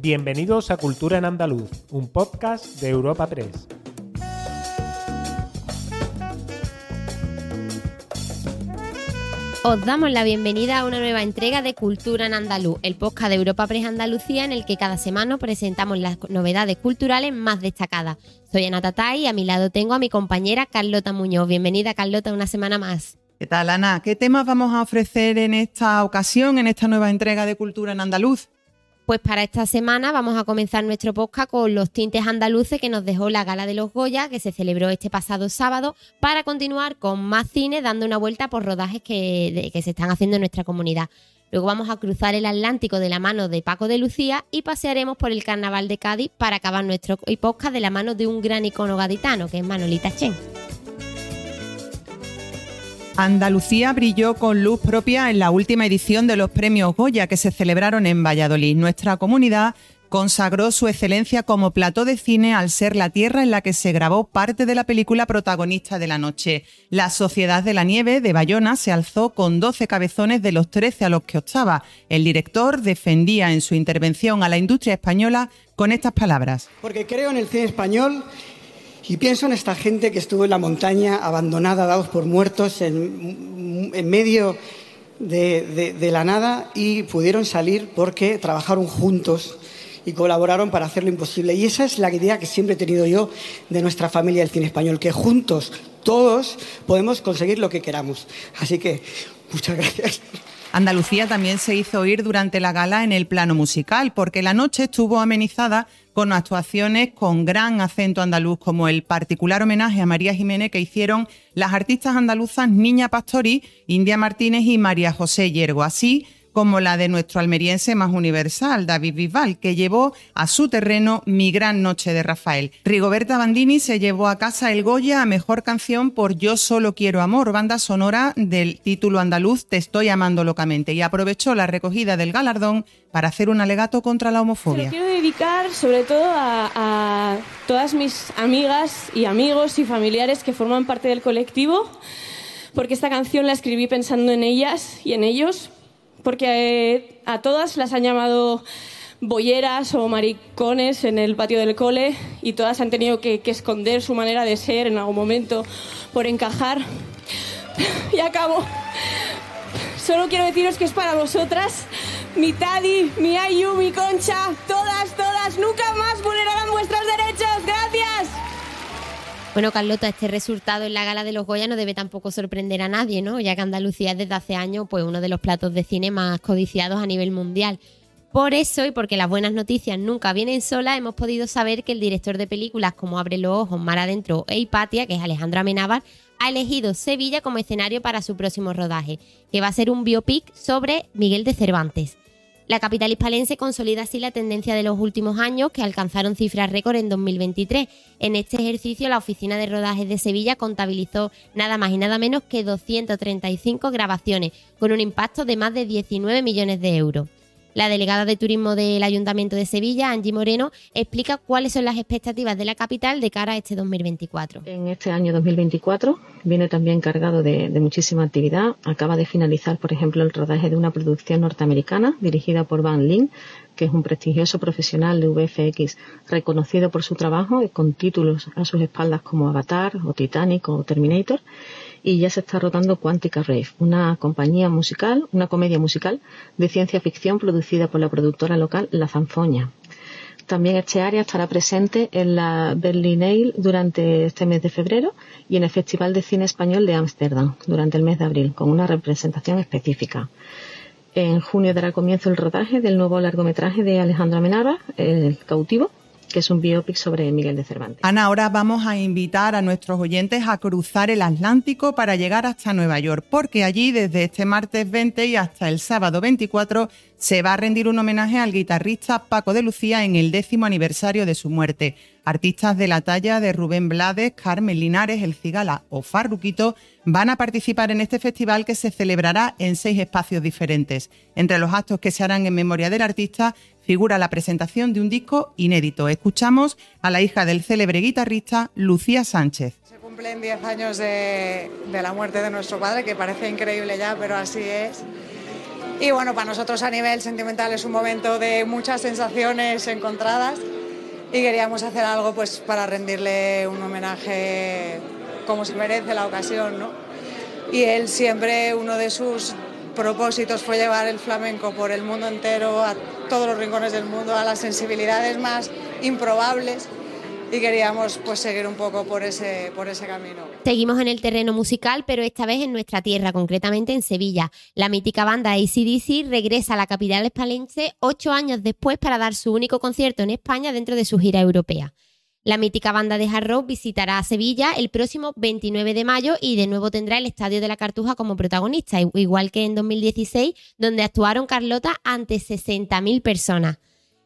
Bienvenidos a Cultura en Andaluz, un podcast de Europa Press. Os damos la bienvenida a una nueva entrega de Cultura en Andaluz, el podcast de Europa Press Andalucía en el que cada semana presentamos las novedades culturales más destacadas. Soy Ana Tatay y a mi lado tengo a mi compañera Carlota Muñoz. Bienvenida Carlota una semana más. ¿Qué tal Ana? ¿Qué temas vamos a ofrecer en esta ocasión, en esta nueva entrega de Cultura en Andaluz? Pues para esta semana vamos a comenzar nuestro podcast con los tintes andaluces que nos dejó la Gala de los Goya, que se celebró este pasado sábado, para continuar con más cine, dando una vuelta por rodajes que, se están haciendo en nuestra comunidad. Luego vamos a cruzar el Atlántico de la mano de Paco de Lucía y pasearemos por el Carnaval de Cádiz para acabar nuestro podcast de la mano de un gran icono gaditano, que es Manolita Chen. Andalucía brilló con luz propia en la última edición de los premios Goya que se celebraron en Valladolid. Nuestra comunidad consagró su excelencia como plató de cine al ser la tierra en la que se grabó parte de la película protagonista de la noche. La Sociedad de la Nieve de Bayona se alzó con 12 cabezones de los 13 a los que optaba. El director defendía en su intervención a la industria española con estas palabras. Porque creo en el cine español y pienso en esta gente que estuvo en la montaña, abandonada, dados por muertos, en, medio de, la nada y pudieron salir porque trabajaron juntos y colaboraron para hacer lo imposible. Y esa es la idea que siempre he tenido yo de nuestra familia del cine español, que juntos, todos, podemos conseguir lo que queramos. Así que, muchas gracias. Andalucía también se hizo oír durante la gala en el plano musical, porque la noche estuvo amenizada con actuaciones con gran acento andaluz, como el particular homenaje a María Jiménez que hicieron las artistas andaluzas Niña Pastori, India Martínez y María José Yergo. Así como la de nuestro almeriense más universal, David Bisbal, que llevó a su terreno Mi Gran Noche de Rafael. Rigoberta Bandini se llevó a casa el Goya a Mejor Canción por Yo Solo Quiero Amor, banda sonora del título andaluz Te Estoy Amando Locamente, y aprovechó la recogida del galardón para hacer un alegato contra la homofobia. Se quiero dedicar sobre todo a, a todas mis amigas y amigos y familiares que forman parte del colectivo, porque esta canción la escribí pensando en ellas y en ellos, porque eh, a todas las han llamado bolleras o maricones en el patio del cole y todas han tenido que, esconder su manera de ser en algún momento por encajar. y acabo. Solo quiero deciros que es para vosotras, mi Tadi, mi Ayu, mi Concha, todas, todas, nunca más vulnerarán vuestros derechos. Gracias. Bueno, Carlota, este resultado en la gala de los Goya no debe tampoco sorprender a nadie, ¿no? Ya que Andalucía es desde hace años pues, uno de los platos de cine más codiciados a nivel mundial. Por eso, y porque las buenas noticias nunca vienen solas, hemos podido saber que el director de películas como Abre los Ojos, Mar Adentro e Hipatia, que es Alejandro Amenábar, ha elegido Sevilla como escenario para su próximo rodaje, que va a ser un biopic sobre Miguel de Cervantes. La capital hispalense consolida así la tendencia de los últimos años que alcanzaron cifras récord en 2023. En este ejercicio, la Oficina de Rodajes de Sevilla contabilizó nada más y nada menos que 235 grabaciones, con un impacto de más de 19 millones de euros. La delegada de turismo del Ayuntamiento de Sevilla, Angie Moreno, explica cuáles son las expectativas de la capital de cara a este 2024. En este año 2024 viene también cargado de, muchísima actividad. Acaba de finalizar, por ejemplo, el rodaje de una producción norteamericana dirigida por Van Lin, que es un prestigioso profesional de VFX reconocido por su trabajo y con títulos a sus espaldas como Avatar o Titanic o Terminator y ya se está rotando Quantica Rave, una compañía musical, una comedia musical de ciencia ficción producida por la productora local La Zanfoña. También este área estará presente en la Berlinale durante este mes de febrero y en el Festival de Cine Español de Ámsterdam durante el mes de abril, con una representación específica. En junio dará comienzo el rodaje del nuevo largometraje de Alejandro Amenábar, El cautivo, que es un biopic sobre Miguel de Cervantes. Ana, ahora vamos a invitar a nuestros oyentes a cruzar el Atlántico para llegar hasta Nueva York, porque allí desde este martes 20 y hasta el sábado 24 se va a rendir un homenaje al guitarrista Paco de Lucía en el décimo aniversario de su muerte. Artistas de la talla de Rubén Blades, Carmen Linares, El Cigala o Farruquito van a participar en este festival que se celebrará en seis espacios diferentes. Entre los actos que se harán en memoria del artista figura la presentación de un disco inédito. Escuchamos a la hija del célebre guitarrista Lucía Sánchez. Se cumplen 10 años de, la muerte de nuestro padre, que parece increíble ya, pero así es Y bueno, para nosotros a nivel sentimental es un momento de muchas sensaciones encontradas y queríamos hacer algo pues para rendirle un homenaje como se merece la ocasión, ¿no? Y él siempre uno de sus propósitos fue llevar el flamenco por el mundo entero, a todos los rincones del mundo, a las sensibilidades más improbables y queríamos pues seguir un poco por ese, por ese camino. Seguimos en el terreno musical, pero esta vez en nuestra tierra, concretamente en Sevilla. La mítica banda ACDC regresa a la capital espalense ocho años después para dar su único concierto en España dentro de su gira europea. La mítica banda de hard rock visitará Sevilla el próximo 29 de mayo y de nuevo tendrá el Estadio de la Cartuja como protagonista, igual que en 2016, donde actuaron Carlota ante 60.000 personas.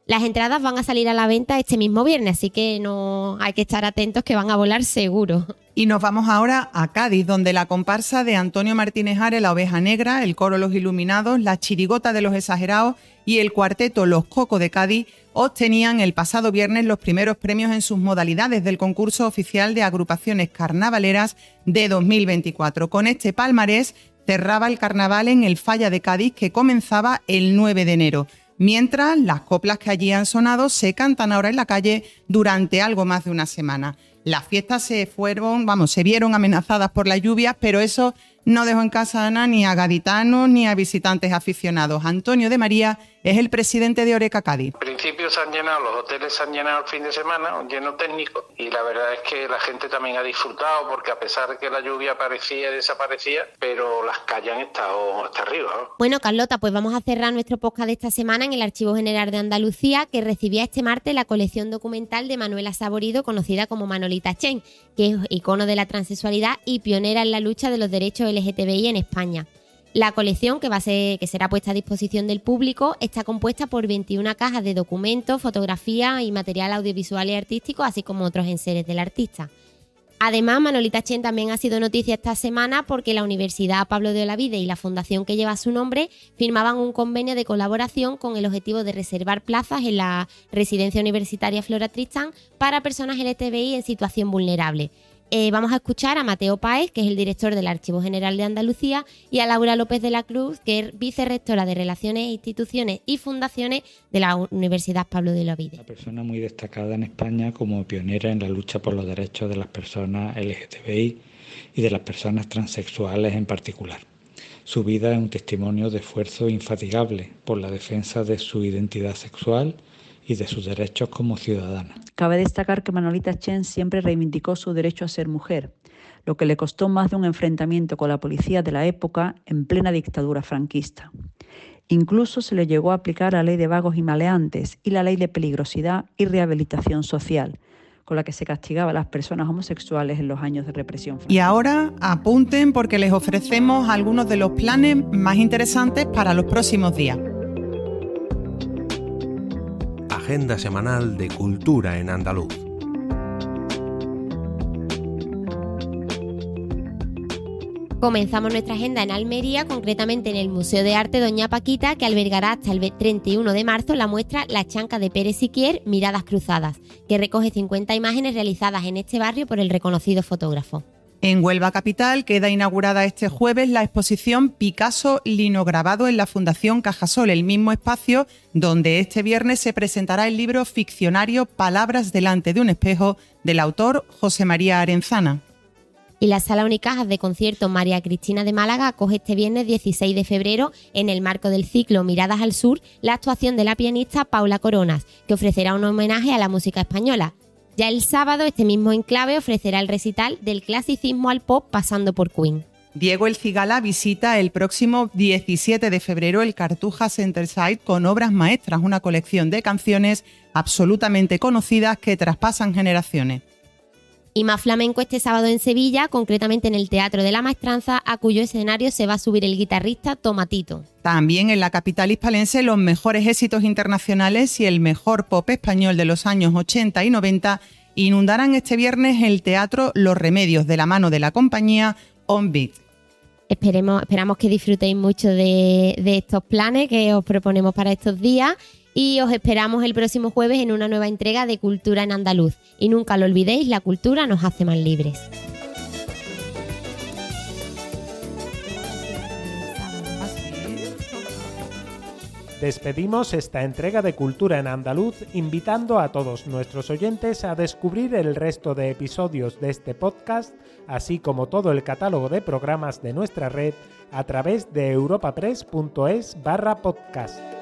Las entradas van a salir a la venta este mismo viernes, así que no hay que estar atentos que van a volar seguro. Y nos vamos ahora a Cádiz, donde la comparsa de Antonio Martínez Ares, la Oveja Negra, el coro Los Iluminados, la chirigota de los exagerados y el cuarteto Los Cocos de Cádiz obtenían el pasado viernes los primeros premios en sus modalidades del concurso oficial de agrupaciones carnavaleras de 2024. Con este palmarés cerraba el carnaval en el Falla de Cádiz que comenzaba el 9 de enero mientras las coplas que allí han sonado se cantan ahora en la calle durante algo más de una semana. Las fiestas se fueron, vamos, se vieron amenazadas por las lluvias, pero eso no dejó en casa Ana ni a gaditanos ni a visitantes aficionados. Antonio de María es el presidente de Oreca Cádiz. En principio se han llenado, los hoteles se han llenado el fin de semana, un lleno técnico, y la verdad es que la gente también ha disfrutado porque a pesar de que la lluvia aparecía y desaparecía, pero las calles han estado hasta arriba. Bueno, Carlota, pues vamos a cerrar nuestro podcast de esta semana en el Archivo General de Andalucía, que recibía este martes la colección documental de Manuela Saborido, conocida como Manolita Chen, que es icono de la transexualidad y pionera en la lucha de los derechos LGTBI en España. La colección, que, será puesta a disposición del público, está compuesta por 21 cajas de documentos, fotografías y material audiovisual y artístico, así como otros enseres del artista. Además, Manolita Chen también ha sido noticia esta semana porque la Universidad Pablo de Olavide y la fundación que lleva su nombre firmaban un convenio de colaboración con el objetivo de reservar plazas en la residencia universitaria Flora Tristán para personas LGTBI en situación vulnerable. Eh, vamos a escuchar a Mateo Páez, que es el director del Archivo General de Andalucía, y a Laura López de la Cruz, que es vicerrectora de Relaciones, Instituciones y Fundaciones de la Universidad Pablo de Olavide. Una persona muy destacada en España como pionera en la lucha por los derechos de las personas LGTBI y de las personas transexuales en particular. Su vida es un testimonio de esfuerzo infatigable por la defensa de su identidad sexual y de sus derechos como ciudadana. Cabe destacar que Manolita Chen siempre reivindicó su derecho a ser mujer, lo que le costó más de un enfrentamiento con la policía de la época en plena dictadura franquista. Incluso se le llegó a aplicar la ley de vagos y maleantes y la ley de peligrosidad y rehabilitación social, con la que se castigaba a las personas homosexuales en los años de represión. Y ahora apunten porque les ofrecemos algunos de los planes más interesantes para los próximos días. Semanal de cultura en andaluz. Comenzamos nuestra agenda en Almería, concretamente en el Museo de Arte Doña Paquita, que albergará hasta el 31 de marzo la muestra La Chanca de Pérez Siquier, Miradas Cruzadas, que recoge 50 imágenes realizadas en este barrio por el reconocido fotógrafo. En Huelva Capital queda inaugurada este jueves la exposición Picasso linograbado en la Fundación Cajasol, el mismo espacio donde este viernes se presentará el libro ficcionario Palabras delante de un espejo del autor José María Arenzana. Y la Sala Unicajas de Concierto María Cristina de Málaga acoge este viernes 16 de febrero, en el marco del ciclo Miradas al Sur, la actuación de la pianista Paula Coronas, que ofrecerá un homenaje a la música española. Ya el sábado, este mismo enclave ofrecerá el recital del clasicismo al pop pasando por Queen. Diego El Cigala visita el próximo 17 de febrero el Cartuja Center Site con obras maestras, una colección de canciones absolutamente conocidas que traspasan generaciones. Y más flamenco este sábado en Sevilla, concretamente en el Teatro de la Maestranza, a cuyo escenario se va a subir el guitarrista Tomatito. También en la capital hispalense los mejores éxitos internacionales y el mejor pop español de los años 80 y 90 inundarán este viernes el teatro Los Remedios de la mano de la compañía On Beat. Esperemos, esperamos que disfrutéis mucho de, de estos planes que os proponemos para estos días y os esperamos el próximo jueves en una nueva entrega de Cultura en Andaluz. Y nunca lo olvidéis, la cultura nos hace más libres. Despedimos esta entrega de Cultura en Andaluz invitando a todos nuestros oyentes a descubrir el resto de episodios de este podcast, así como todo el catálogo de programas de nuestra red a través de europapress.es barra podcast.